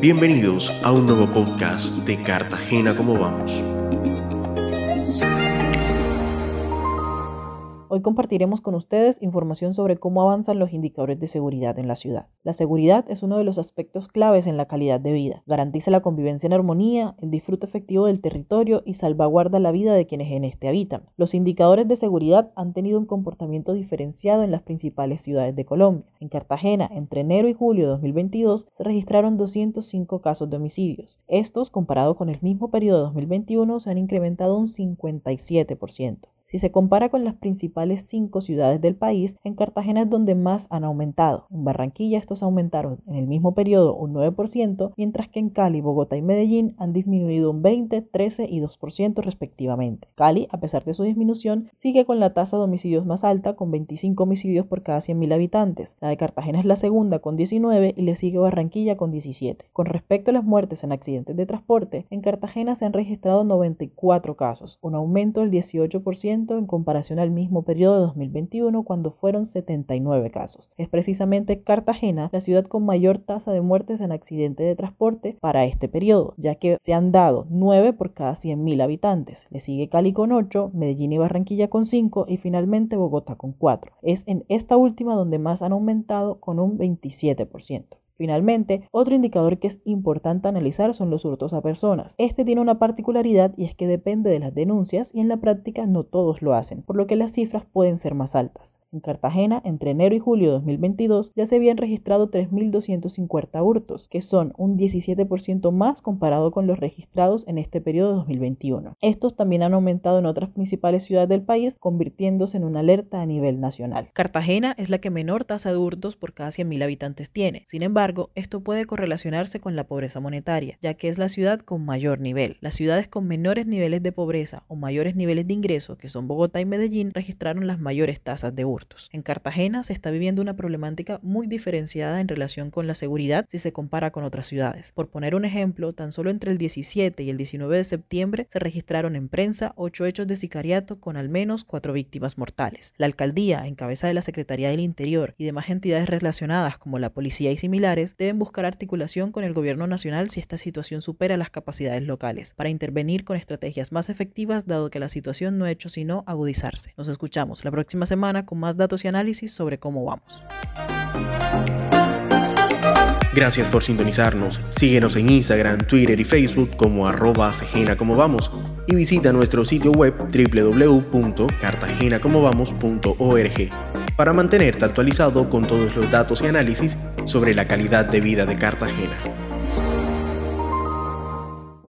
Bienvenidos a un nuevo podcast de Cartagena, ¿cómo vamos? Hoy compartiremos con ustedes información sobre cómo avanzan los indicadores de seguridad en la ciudad. La seguridad es uno de los aspectos claves en la calidad de vida. Garantiza la convivencia en armonía, el disfrute efectivo del territorio y salvaguarda la vida de quienes en este habitan. Los indicadores de seguridad han tenido un comportamiento diferenciado en las principales ciudades de Colombia. En Cartagena, entre enero y julio de 2022, se registraron 205 casos de homicidios. Estos, comparado con el mismo periodo de 2021, se han incrementado un 57%. Si se compara con las principales cinco ciudades del país, en Cartagena es donde más han aumentado. En Barranquilla estos aumentaron en el mismo periodo un 9%, mientras que en Cali, Bogotá y Medellín han disminuido un 20, 13 y 2% respectivamente. Cali, a pesar de su disminución, sigue con la tasa de homicidios más alta, con 25 homicidios por cada 100.000 habitantes. La de Cartagena es la segunda con 19 y le sigue Barranquilla con 17. Con respecto a las muertes en accidentes de transporte, en Cartagena se han registrado 94 casos, un aumento del 18% en comparación al mismo periodo de 2021 cuando fueron 79 casos. Es precisamente Cartagena la ciudad con mayor tasa de muertes en accidentes de transporte para este periodo, ya que se han dado 9 por cada 100.000 habitantes. Le sigue Cali con 8, Medellín y Barranquilla con 5 y finalmente Bogotá con 4. Es en esta última donde más han aumentado con un 27%. Finalmente, otro indicador que es importante analizar son los hurtos a personas. Este tiene una particularidad y es que depende de las denuncias y en la práctica no todos lo hacen, por lo que las cifras pueden ser más altas. En Cartagena, entre enero y julio de 2022, ya se habían registrado 3.250 hurtos, que son un 17% más comparado con los registrados en este periodo de 2021. Estos también han aumentado en otras principales ciudades del país, convirtiéndose en una alerta a nivel nacional. Cartagena es la que menor tasa de hurtos por cada 100.000 habitantes tiene. Sin embargo, esto puede correlacionarse con la pobreza monetaria, ya que es la ciudad con mayor nivel. Las ciudades con menores niveles de pobreza o mayores niveles de ingreso, que son Bogotá y Medellín, registraron las mayores tasas de En Cartagena se está viviendo una problemática muy diferenciada en relación con la seguridad si se compara con otras ciudades. Por poner un ejemplo, tan solo entre el 17 y el 19 de septiembre se registraron en prensa ocho hechos de sicariato con al menos cuatro víctimas mortales. La alcaldía, en cabeza de la Secretaría del Interior y demás entidades relacionadas como la policía y similares, deben buscar articulación con el gobierno nacional si esta situación supera las capacidades locales, para intervenir con estrategias más efectivas dado que la situación no ha hecho sino agudizarse. Nos escuchamos la próxima semana con datos y análisis sobre cómo vamos. Gracias por sintonizarnos. Síguenos en Instagram, Twitter y Facebook como arroba como vamos y visita nuestro sitio web www.cartagenacomovamos.org para mantenerte actualizado con todos los datos y análisis sobre la calidad de vida de Cartagena.